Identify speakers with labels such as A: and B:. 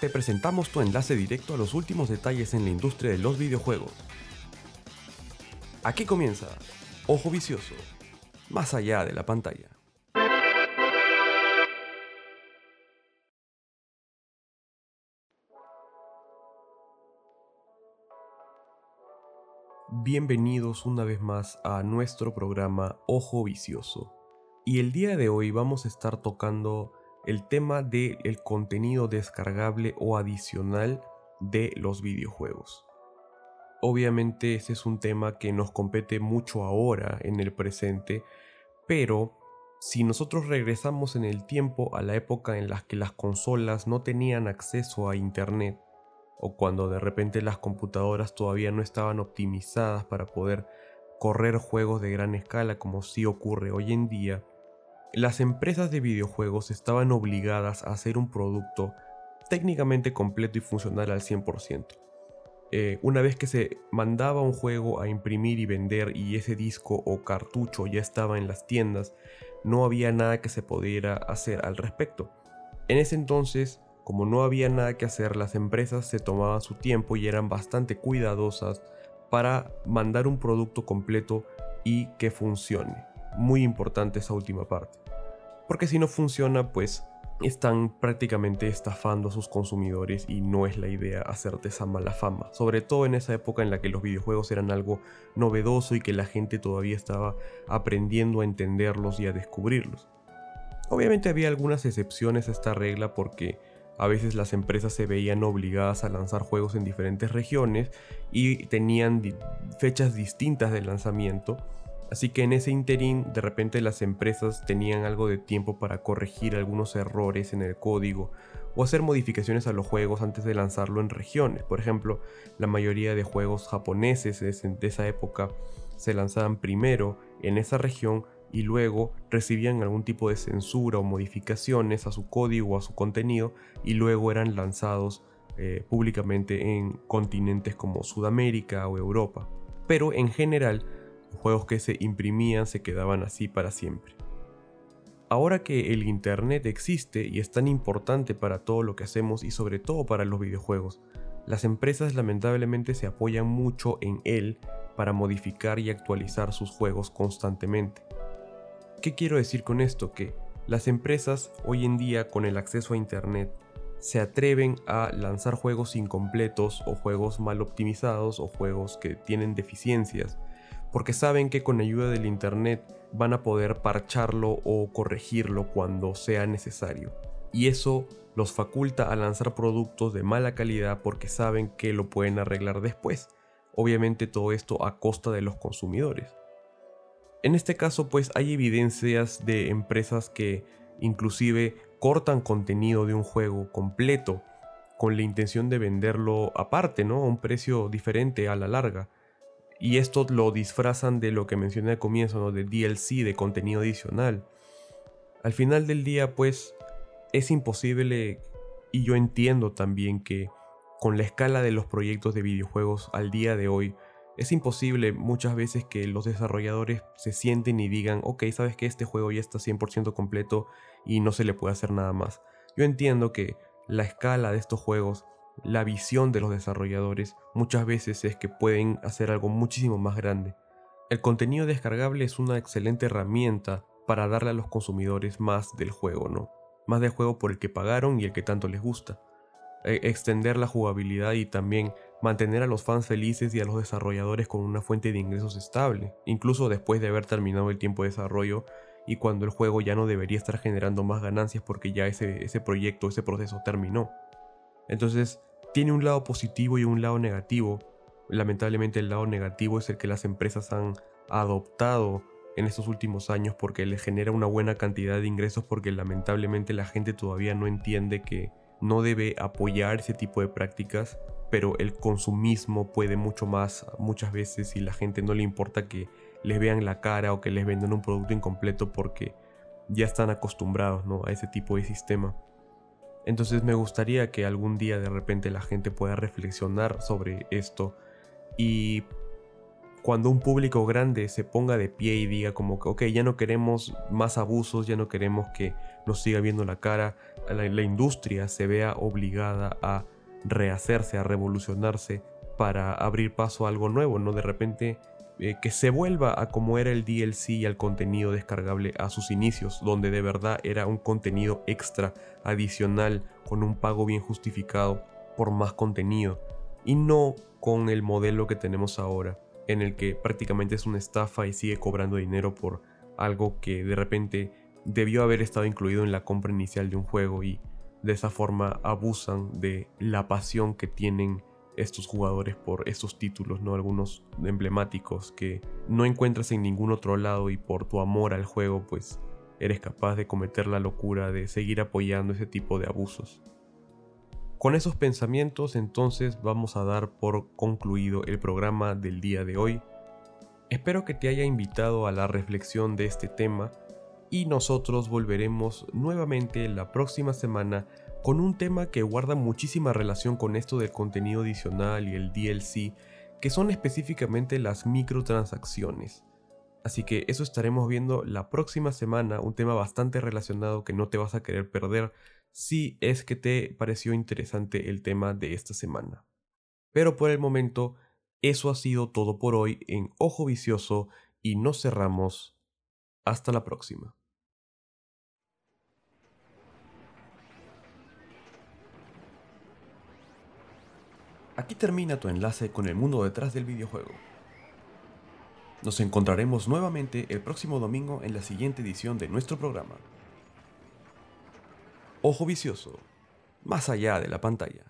A: te presentamos tu enlace directo a los últimos detalles en la industria de los videojuegos. Aquí comienza Ojo Vicioso, más allá de la pantalla. Bienvenidos una vez más a nuestro programa Ojo Vicioso. Y el día de hoy vamos a estar tocando el tema del contenido descargable o adicional de los videojuegos. Obviamente ese es un tema que nos compete mucho ahora en el presente, pero si nosotros regresamos en el tiempo a la época en la que las consolas no tenían acceso a Internet, o cuando de repente las computadoras todavía no estaban optimizadas para poder correr juegos de gran escala como sí ocurre hoy en día, las empresas de videojuegos estaban obligadas a hacer un producto técnicamente completo y funcional al 100%. Eh, una vez que se mandaba un juego a imprimir y vender y ese disco o cartucho ya estaba en las tiendas, no había nada que se pudiera hacer al respecto. En ese entonces, como no había nada que hacer, las empresas se tomaban su tiempo y eran bastante cuidadosas para mandar un producto completo y que funcione. Muy importante esa última parte. Porque si no funciona, pues están prácticamente estafando a sus consumidores y no es la idea hacerte esa mala fama. Sobre todo en esa época en la que los videojuegos eran algo novedoso y que la gente todavía estaba aprendiendo a entenderlos y a descubrirlos. Obviamente había algunas excepciones a esta regla porque a veces las empresas se veían obligadas a lanzar juegos en diferentes regiones y tenían fechas distintas de lanzamiento Así que en ese interín de repente las empresas tenían algo de tiempo para corregir algunos errores en el código o hacer modificaciones a los juegos antes de lanzarlo en regiones. Por ejemplo, la mayoría de juegos japoneses de esa época se lanzaban primero en esa región y luego recibían algún tipo de censura o modificaciones a su código o a su contenido y luego eran lanzados eh, públicamente en continentes como Sudamérica o Europa. Pero en general, juegos que se imprimían se quedaban así para siempre. Ahora que el Internet existe y es tan importante para todo lo que hacemos y sobre todo para los videojuegos, las empresas lamentablemente se apoyan mucho en él para modificar y actualizar sus juegos constantemente. ¿Qué quiero decir con esto? Que las empresas hoy en día con el acceso a Internet se atreven a lanzar juegos incompletos o juegos mal optimizados o juegos que tienen deficiencias porque saben que con ayuda del Internet van a poder parcharlo o corregirlo cuando sea necesario. Y eso los faculta a lanzar productos de mala calidad porque saben que lo pueden arreglar después. Obviamente todo esto a costa de los consumidores. En este caso pues hay evidencias de empresas que inclusive cortan contenido de un juego completo con la intención de venderlo aparte, ¿no? A un precio diferente a la larga y esto lo disfrazan de lo que mencioné al comienzo, ¿no? de DLC, de contenido adicional. Al final del día, pues, es imposible, y yo entiendo también que con la escala de los proyectos de videojuegos al día de hoy, es imposible muchas veces que los desarrolladores se sienten y digan, ok, sabes que este juego ya está 100% completo y no se le puede hacer nada más. Yo entiendo que la escala de estos juegos la visión de los desarrolladores muchas veces es que pueden hacer algo muchísimo más grande. El contenido descargable es una excelente herramienta para darle a los consumidores más del juego, ¿no? Más del juego por el que pagaron y el que tanto les gusta. E, extender la jugabilidad y también mantener a los fans felices y a los desarrolladores con una fuente de ingresos estable, incluso después de haber terminado el tiempo de desarrollo y cuando el juego ya no debería estar generando más ganancias porque ya ese, ese proyecto, ese proceso terminó. Entonces, tiene un lado positivo y un lado negativo. Lamentablemente el lado negativo es el que las empresas han adoptado en estos últimos años porque les genera una buena cantidad de ingresos porque lamentablemente la gente todavía no entiende que no debe apoyar ese tipo de prácticas, pero el consumismo puede mucho más muchas veces y la gente no le importa que les vean la cara o que les vendan un producto incompleto porque ya están acostumbrados ¿no? a ese tipo de sistema. Entonces me gustaría que algún día de repente la gente pueda reflexionar sobre esto y cuando un público grande se ponga de pie y diga como que, ok, ya no queremos más abusos, ya no queremos que nos siga viendo la cara, la, industria se vea obligada a rehacerse, a revolucionarse para abrir paso a algo nuevo, ¿no? De repente eh, que se vuelva a como era el DLC y al contenido descargable a sus inicios, donde de verdad era un contenido extra, adicional, con un pago bien justificado por más contenido, y no con el modelo que tenemos ahora, en el que prácticamente es una estafa y sigue cobrando dinero por algo que de repente debió haber estado incluido en la compra inicial de un juego y de esa forma abusan de la pasión que tienen estos jugadores por estos títulos, ¿no? Algunos emblemáticos que no encuentras en ningún otro lado y por tu amor al juego pues eres capaz de cometer la locura de seguir apoyando ese tipo de abusos. Con esos pensamientos entonces vamos a dar por concluido el programa del día de hoy. Espero que te haya invitado a la reflexión de este tema y nosotros volveremos nuevamente la próxima semana con un tema que guarda muchísima relación con esto del contenido adicional y el DLC, que son específicamente las microtransacciones. Así que eso estaremos viendo la próxima semana, un tema bastante relacionado que no te vas a querer perder si es que te pareció interesante el tema de esta semana. Pero por el momento, eso ha sido todo por hoy en Ojo Vicioso y nos cerramos. Hasta la próxima. Aquí termina tu enlace con el mundo detrás del videojuego. Nos encontraremos nuevamente el próximo domingo en la siguiente edición de nuestro programa. Ojo vicioso, más allá de la pantalla.